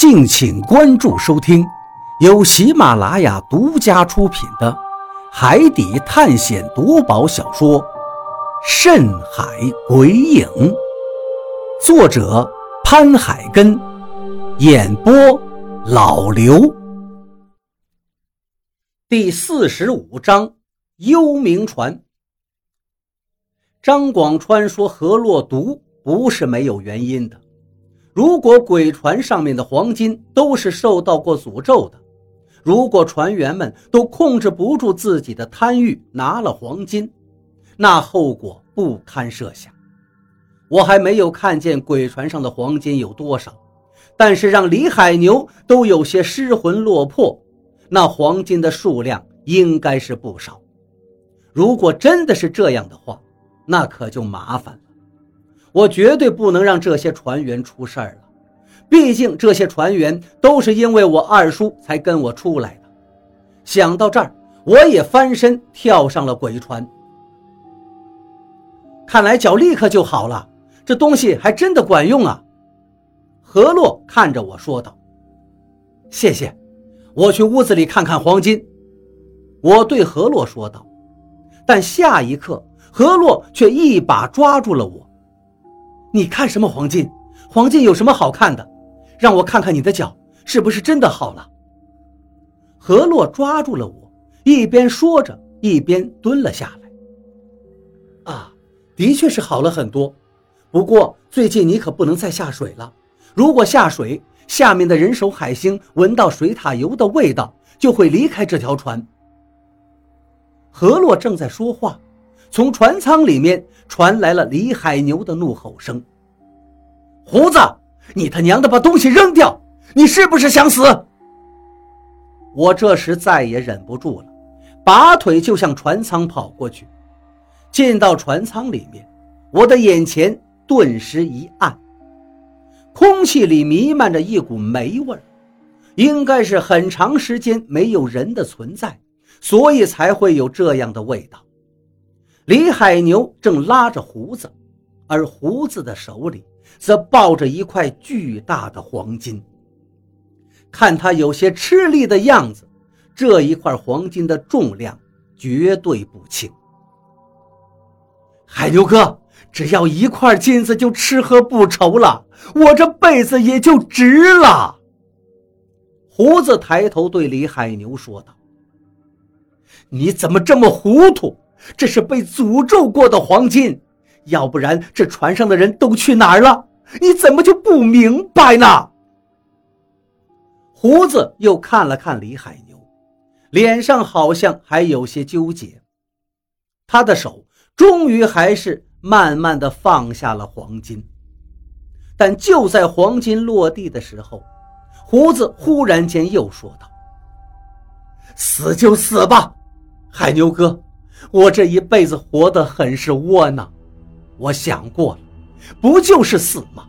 敬请关注收听，由喜马拉雅独家出品的《海底探险夺宝小说》《深海鬼影》，作者潘海根，演播老刘。第四十五章：幽冥船。张广川说：“河洛毒不是没有原因的。”如果鬼船上面的黄金都是受到过诅咒的，如果船员们都控制不住自己的贪欲，拿了黄金，那后果不堪设想。我还没有看见鬼船上的黄金有多少，但是让李海牛都有些失魂落魄，那黄金的数量应该是不少。如果真的是这样的话，那可就麻烦了。我绝对不能让这些船员出事儿了，毕竟这些船员都是因为我二叔才跟我出来的。想到这儿，我也翻身跳上了鬼船。看来脚立刻就好了，这东西还真的管用啊！何洛看着我说道：“谢谢，我去屋子里看看黄金。”我对何洛说道，但下一刻，何洛却一把抓住了我。你看什么黄金？黄金有什么好看的？让我看看你的脚是不是真的好了。何洛抓住了我，一边说着，一边蹲了下来。啊，的确是好了很多。不过最近你可不能再下水了。如果下水，下面的人手海星闻到水獭油的味道，就会离开这条船。何洛正在说话。从船舱里面传来了李海牛的怒吼声：“胡子，你他娘的把东西扔掉！你是不是想死？”我这时再也忍不住了，拔腿就向船舱跑过去。进到船舱里面，我的眼前顿时一暗，空气里弥漫着一股霉味儿，应该是很长时间没有人的存在，所以才会有这样的味道。李海牛正拉着胡子，而胡子的手里则抱着一块巨大的黄金。看他有些吃力的样子，这一块黄金的重量绝对不轻。海牛哥，只要一块金子就吃喝不愁了，我这辈子也就值了。胡子抬头对李海牛说道：“你怎么这么糊涂？”这是被诅咒过的黄金，要不然这船上的人都去哪儿了？你怎么就不明白呢？胡子又看了看李海牛，脸上好像还有些纠结。他的手终于还是慢慢的放下了黄金，但就在黄金落地的时候，胡子忽然间又说道：“死就死吧，海牛哥。”我这一辈子活得很是窝囊，我想过了，不就是死吗？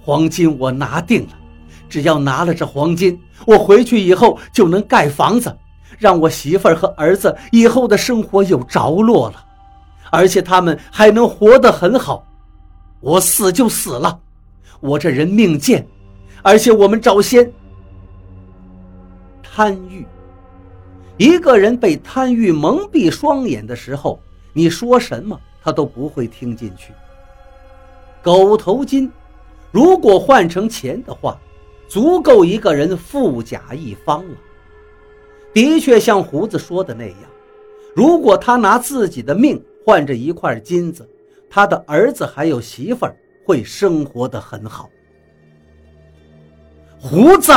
黄金我拿定了，只要拿了这黄金，我回去以后就能盖房子，让我媳妇儿和儿子以后的生活有着落了，而且他们还能活得很好。我死就死了，我这人命贱，而且我们早先贪欲。一个人被贪欲蒙蔽双眼的时候，你说什么他都不会听进去。狗头金，如果换成钱的话，足够一个人富甲一方了。的确像胡子说的那样，如果他拿自己的命换这一块金子，他的儿子还有媳妇儿会生活的很好。胡子。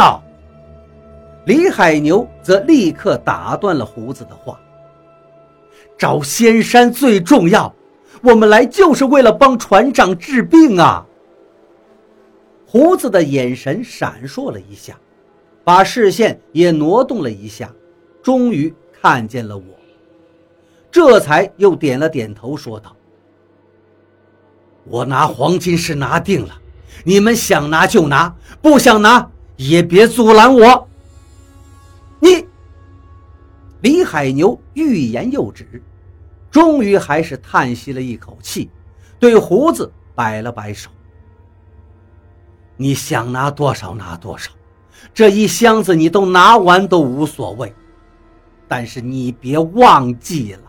李海牛则立刻打断了胡子的话：“找仙山最重要，我们来就是为了帮船长治病啊！”胡子的眼神闪烁了一下，把视线也挪动了一下，终于看见了我，这才又点了点头，说道：“我拿黄金是拿定了，你们想拿就拿，不想拿也别阻拦我。”你，李海牛欲言又止，终于还是叹息了一口气，对胡子摆了摆手：“你想拿多少拿多少，这一箱子你都拿完都无所谓，但是你别忘记了。”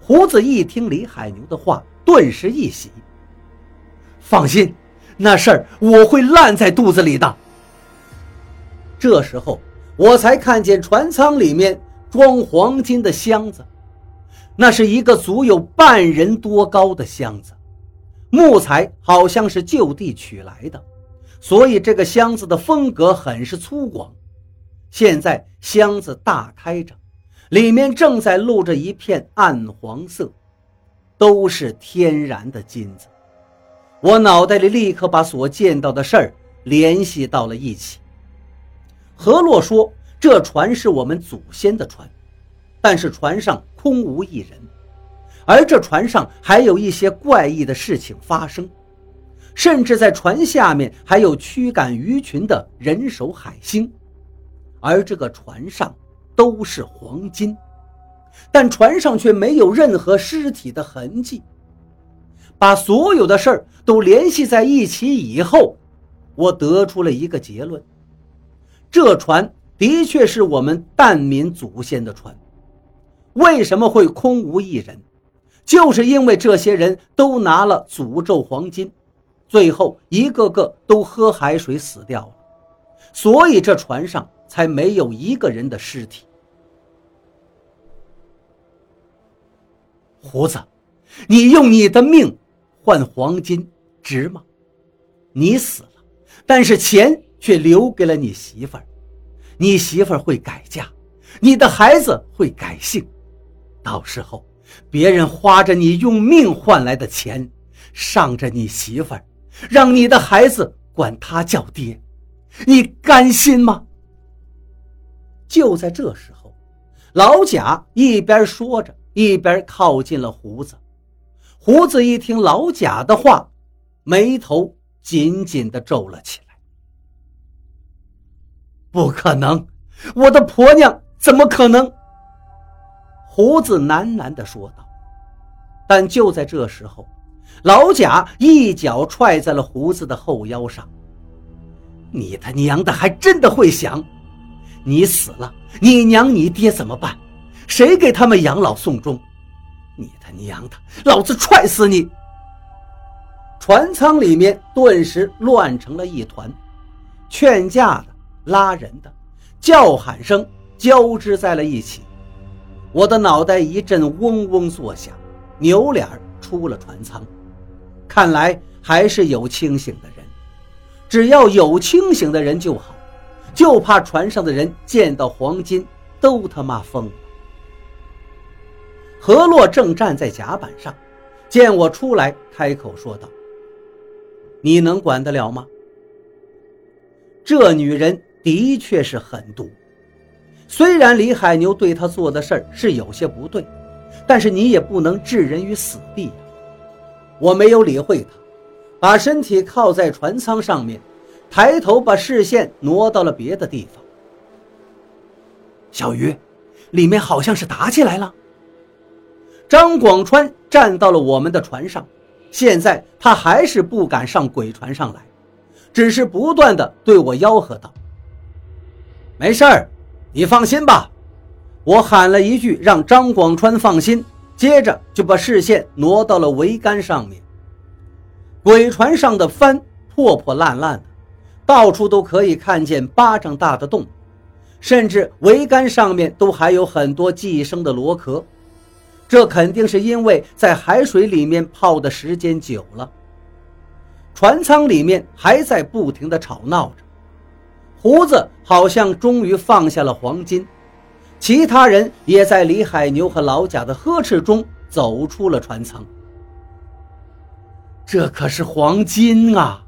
胡子一听李海牛的话，顿时一喜。放心，那事儿我会烂在肚子里的。这时候，我才看见船舱里面装黄金的箱子，那是一个足有半人多高的箱子，木材好像是就地取来的，所以这个箱子的风格很是粗犷。现在箱子大开着，里面正在露着一片暗黄色，都是天然的金子。我脑袋里立刻把所见到的事儿联系到了一起。何洛说：“这船是我们祖先的船，但是船上空无一人，而这船上还有一些怪异的事情发生，甚至在船下面还有驱赶鱼群的人手海星，而这个船上都是黄金，但船上却没有任何尸体的痕迹。把所有的事儿都联系在一起以后，我得出了一个结论。”这船的确是我们蛋民祖先的船，为什么会空无一人？就是因为这些人都拿了诅咒黄金，最后一个个都喝海水死掉了，所以这船上才没有一个人的尸体。胡子，你用你的命换黄金值吗？你死了，但是钱。却留给了你媳妇儿，你媳妇儿会改嫁，你的孩子会改姓，到时候别人花着你用命换来的钱，上着你媳妇儿，让你的孩子管他叫爹，你甘心吗？就在这时候，老贾一边说着，一边靠近了胡子。胡子一听老贾的话，眉头紧紧地皱了起来。不可能，我的婆娘怎么可能？胡子喃喃地说道。但就在这时候，老贾一脚踹在了胡子的后腰上。你他娘的还真的会想！你死了，你娘你爹怎么办？谁给他们养老送终？你他娘的，老子踹死你！船舱里面顿时乱成了一团，劝架的。拉人的叫喊声交织在了一起，我的脑袋一阵嗡嗡作响，扭脸出了船舱。看来还是有清醒的人，只要有清醒的人就好，就怕船上的人见到黄金都他妈疯了。何洛正站在甲板上，见我出来，开口说道：“你能管得了吗？”这女人。的确是狠毒，虽然李海牛对他做的事儿是有些不对，但是你也不能置人于死地呀。我没有理会他，把身体靠在船舱上面，抬头把视线挪到了别的地方。小鱼，里面好像是打起来了。张广川站到了我们的船上，现在他还是不敢上鬼船上来，只是不断的对我吆喝道。没事儿，你放心吧。我喊了一句，让张广川放心，接着就把视线挪到了桅杆上面。鬼船上的帆破破烂烂的，到处都可以看见巴掌大的洞，甚至桅杆上面都还有很多寄生的螺壳。这肯定是因为在海水里面泡的时间久了。船舱里面还在不停地吵闹着。胡子好像终于放下了黄金，其他人也在李海牛和老贾的呵斥中走出了船舱。这可是黄金啊，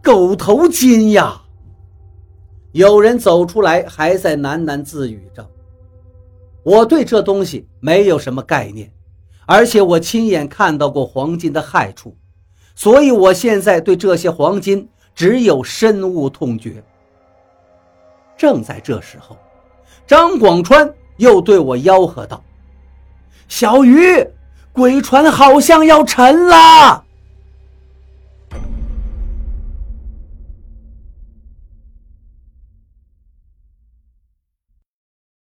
狗头金呀！有人走出来，还在喃喃自语着。我对这东西没有什么概念，而且我亲眼看到过黄金的害处，所以我现在对这些黄金只有深恶痛绝。正在这时候，张广川又对我吆喝道：“小鱼，鬼船好像要沉了。”